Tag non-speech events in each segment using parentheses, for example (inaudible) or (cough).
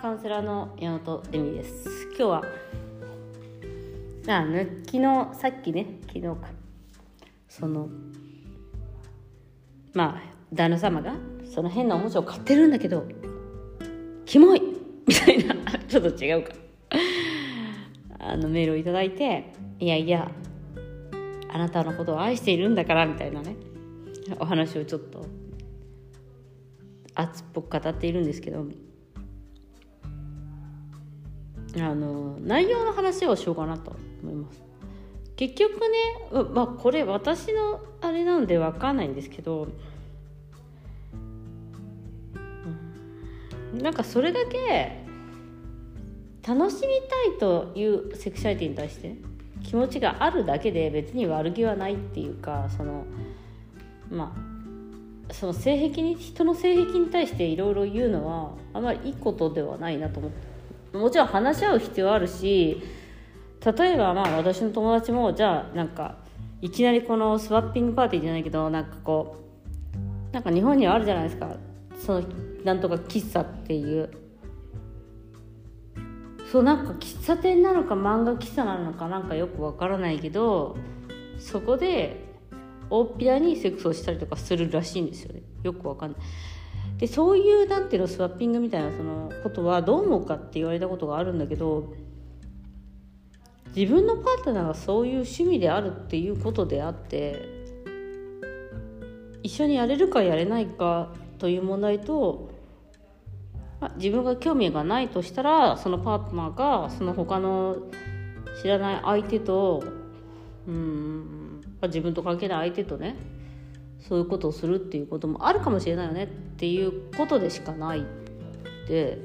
カウンセラーの山本恵美です。今日はあ昨日さっきね昨日か。そのまあ旦那様がその変なおもちゃを買ってるんだけどキモい！(laughs) みたいなちょっと違うか。あのメールを頂いていやいやあなたのことを愛しているんだからみたいなねお話をちょっと熱っぽく語っているんですけどあの内容の話をしようかなと思います。結局ねまあこれ私のあれなので分かんないんですけど、なんかそれだけ楽しみたいというセクシャリティに対して気持ちがあるだけで別に悪気はないっていうかそのまあその性癖に人の性癖に対していろいろ言うのはあまりいいことではないなと思って。もちろん話し合う必要あるし例えばまあ私の友達もじゃあなんかいきなりこのスワッピングパーティーじゃないけどなんかこうなんか日本にはあるじゃないですか。そのなんとか喫茶っていう。そうなんか喫茶店なのか漫画喫茶なのかなんかよくわからないけどそこで大っぴらにセックスをしたりとかするらしいんですよね。よくわかんない。でそういうなんていうのスワッピングみたいなそのことはどう思うかって言われたことがあるんだけど自分のパートナーがそういう趣味であるっていうことであって一緒にやれるかやれないかという問題とま自分が興味がないとしたらそのパートナーがその他の知らない相手とうん自分と関係ない相手とねそういうことをするっていうこともあるかもしれないよねっていうことでしかないで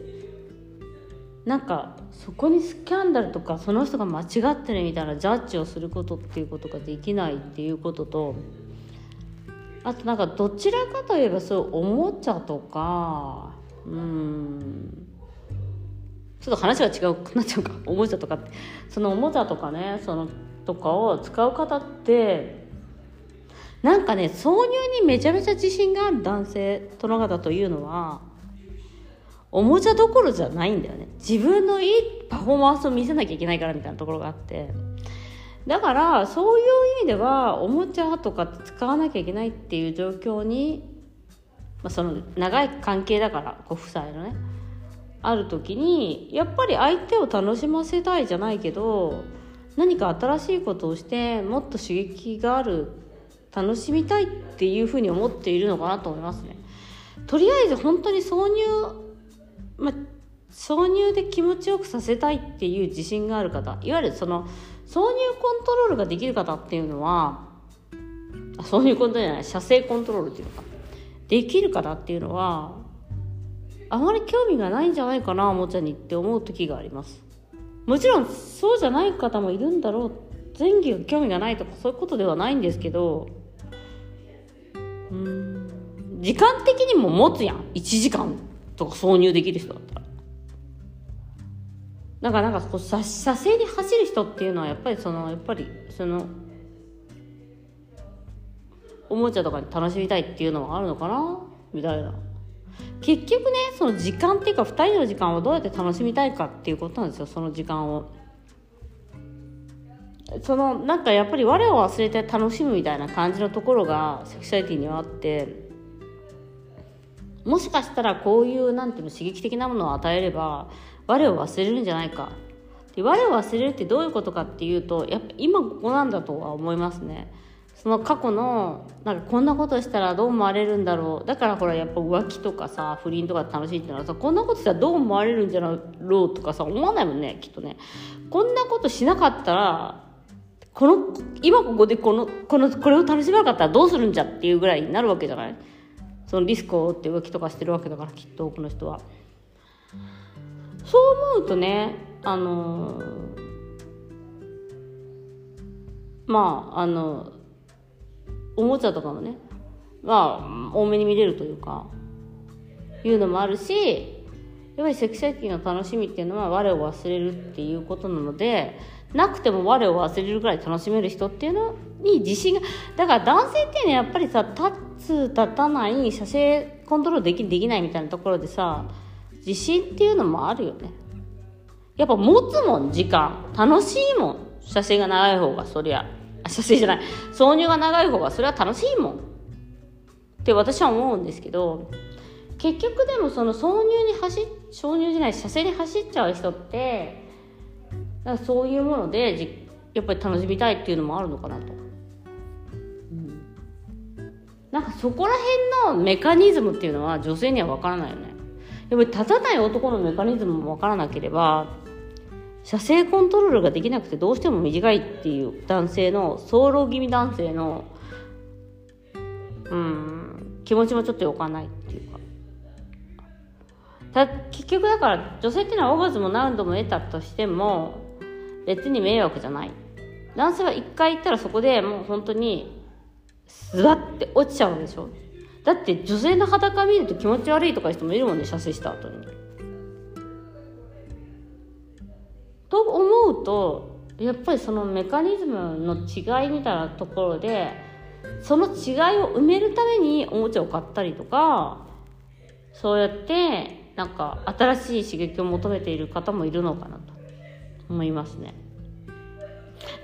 なんかそこにスキャンダルとかその人が間違ってるみたいなジャッジをすることっていうことができないっていうこととあとなんかどちらかといえばそういうおもちゃとかうん。ちょっと話が違うくなっちゃうか。おもちゃとかって。そのおもちゃとかねそのとかを使う方ってなんかね挿入にめちゃめちゃ自信がある男性殿方というのはおもちゃどころじゃないんだよね。自分のいいパフォーマンスを見せなきゃいけないからみたいなところがあって。だからそういう意味ではおもちゃとか使わなきゃいけないっていう状況に、まあ、その長い関係だからご夫妻のねある時にやっぱり相手を楽しませたいじゃないけど何か新しいことをしてもっと刺激がある楽しみたいっていうふうに思っているのかなと思いますね。とりあえず本当に挿入まあ、挿入で気持ちよくさせたいっていう自信がある方いわゆるその挿入コントロールができる方っていうのは挿入コントロールじゃない射精コントロールっていうのか。できる方っていうのはあまり興味がないんじゃないかなおもちゃにって思う時があります。もちろんそうじゃない方もいるんだろう。前期が興味がないとかそういうことではないんですけどうん。時間的にも持つやん。1時間とか挿入できる人だったら。だからなんかこう射精に走る人っていうのはやっぱりそのやっぱりそのおもちゃとかに楽しみたいっていうのはあるのかな？みたいな。結局ねその時間っていうか2人の時間をどうやって楽しみたいかっていうことなんですよその時間を。そのなんかやっぱり我を忘れて楽しむみたいな感じのところがセクシャリティにはあってもしかしたらこういうなんていうの刺激的なものを与えれば我を忘れるんじゃないか。で我を忘れるってどういうことかっていうとやっぱ今ここなんだとは思いますね。その過去のなんかこんなことしたらどう思われるんだろう。だからほらやっぱ浮気とかさ不倫とか楽しいっていうのはさこんなことしたらどう思われるんじゃろうとかさ思わないもんねきっとね。こんなことしなかったらこの今ここでこのこのこれを楽しめなかったらどうするんじゃっていうぐらいになるわけじゃない？そのリスクを負って浮気とかしてるわけだからきっと多くの人は。そう思うとねあのまああのおもちゃとかもねまあ多めに見れるというかいうのもあるしやっぱりセクシャリティの楽しみっていうのは我を忘れるっていうことなのでなくても我を忘れるぐらい楽しめる人っていうのに自信がだから男性っていうのはやっぱりさ立つ立たない射精コントロールできできないみたいなところでさ自信っていうのもあるよね。やっぱ持つもん時間楽しいもん写真が長い方がそりゃ写真じゃない。挿入が長い方がそれは楽しいもん。って私は思うんですけど結局でもその挿入に走挿入じゃない写生に走っちゃう人ってだからそういうものでじやっぱり楽しみたいっていうのもあるのかなと、うん、なんかそこら辺のメカニズムっていうのは女性には分からないよね。やっぱり立たない男のメカニズムも分からなければ射精コントロールができなくてどうしても短いっていう男性の早漏気味男性のうん気持ちもちょっとよかないっていうか。た結局だから女性っていうのはオーガズム何度も得たとしても別に迷惑じゃない。男性は一回行ったらそこでもう本当にスワッて落ちちゃうんでしょ。だって女性の裸見ると気持ち悪いとかいう人もいるもんね射精した後に。と思うとやっぱりそのメカニズムの違いみたいなところでその違いを埋めるためにおもちゃを買ったりとかそうやってなんか新しい刺激を求めている方もいるのかなと。思いますね。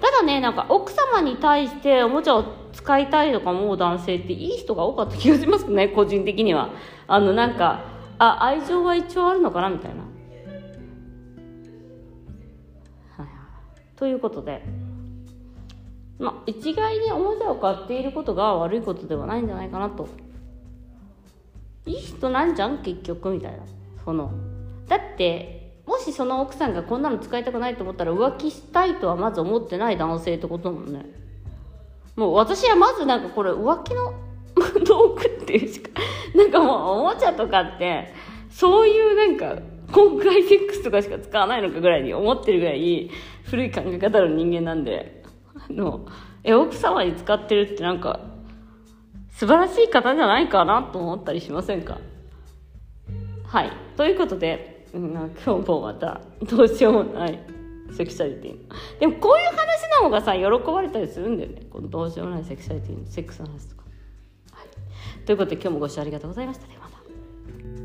ただね、なんか奥様に対しておもちゃを使いたいとか思う男性っていい人が多かった気がしますね、(laughs) 個人的には。あの、なんか、あ、愛情は一応あるのかなみたいな。ということで、まあ、一概におもちゃを買っていることが悪いことではないんじゃないかなと。いい人なんじゃん結局みたいな。その。だって、もしその奥さんがこんなの使いたくないと思ったら浮気したいとはまず思ってない男性ってことだもんね。もう私はまずなんかこれ浮気の (laughs) 道具っていうしかなんかもうおもちゃとかってそういうなんか今回セックスとかしか使わないのかぐらいに思ってるぐらい古い考え方の人間なんであのえ奥様に使ってるってなんか素晴らしい方じゃないかなと思ったりしませんか？はい。ということでうん、今日もまたどうしようもない。セクシャリティでもこういう話の方がさ喜ばれたりするんだよね。このどうしようもないセクシャリティのセックスの話とか、はい、ということで今日もご視聴ありがとうございました。ではまた。